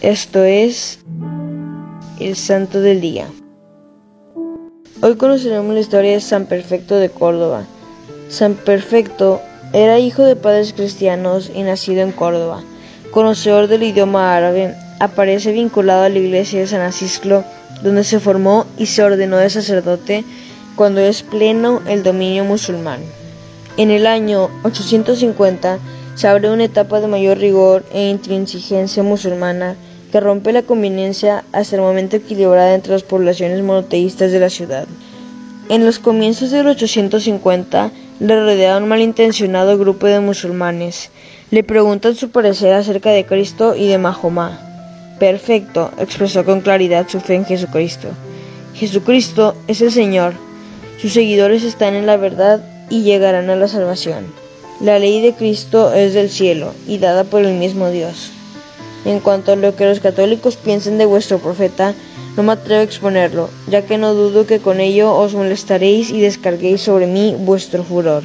Esto es el Santo del Día. Hoy conoceremos la historia de San Perfecto de Córdoba. San Perfecto era hijo de padres cristianos y nacido en Córdoba. Conocedor del idioma árabe, aparece vinculado a la iglesia de San Acisclo, donde se formó y se ordenó de sacerdote cuando es pleno el dominio musulmán. En el año 850 se abre una etapa de mayor rigor e intransigencia musulmana que rompe la conveniencia hasta el momento equilibrada entre las poblaciones monoteístas de la ciudad. En los comienzos del 850 le rodea un malintencionado grupo de musulmanes. Le preguntan su parecer acerca de Cristo y de Mahoma. Perfecto, expresó con claridad su fe en Jesucristo. Jesucristo es el Señor. Sus seguidores están en la verdad y llegarán a la salvación. La ley de Cristo es del cielo y dada por el mismo Dios. En cuanto a lo que los católicos piensen de vuestro profeta, no me atrevo a exponerlo, ya que no dudo que con ello os molestaréis y descarguéis sobre mí vuestro furor.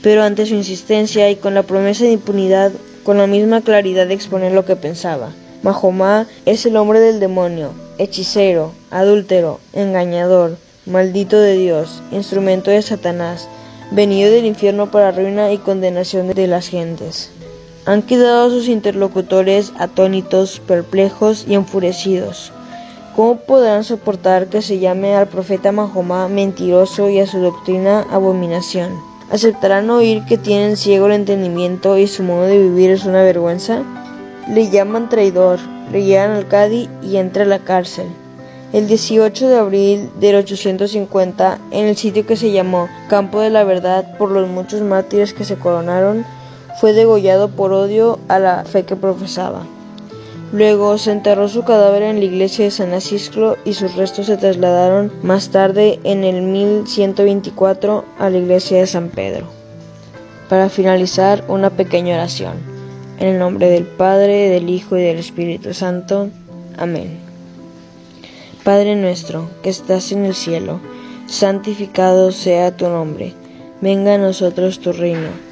Pero ante su insistencia y con la promesa de impunidad, con la misma claridad de exponer lo que pensaba. Mahoma es el hombre del demonio, hechicero, adúltero, engañador, maldito de Dios, instrumento de Satanás, venido del infierno para ruina y condenación de las gentes. Han quedado sus interlocutores atónitos, perplejos y enfurecidos. ¿Cómo podrán soportar que se llame al profeta Mahoma mentiroso y a su doctrina abominación? ¿Aceptarán oír que tienen ciego el entendimiento y su modo de vivir es una vergüenza? Le llaman traidor, le llevan al Cadi y entra a la cárcel. El 18 de abril del 850, en el sitio que se llamó Campo de la Verdad por los muchos mártires que se coronaron, fue degollado por odio a la fe que profesaba. Luego se enterró su cadáver en la iglesia de San Acisclo y sus restos se trasladaron más tarde en el 1124 a la iglesia de San Pedro. Para finalizar, una pequeña oración. En el nombre del Padre, del Hijo y del Espíritu Santo. Amén. Padre nuestro, que estás en el cielo, santificado sea tu nombre. Venga a nosotros tu reino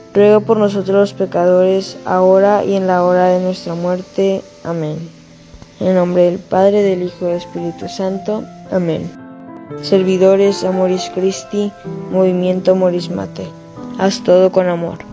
ruega por nosotros los pecadores, ahora y en la hora de nuestra muerte. Amén. En nombre del Padre, del Hijo y del Espíritu Santo. Amén. Servidores Amoris Christi, Movimiento Amoris Mate. Haz todo con amor.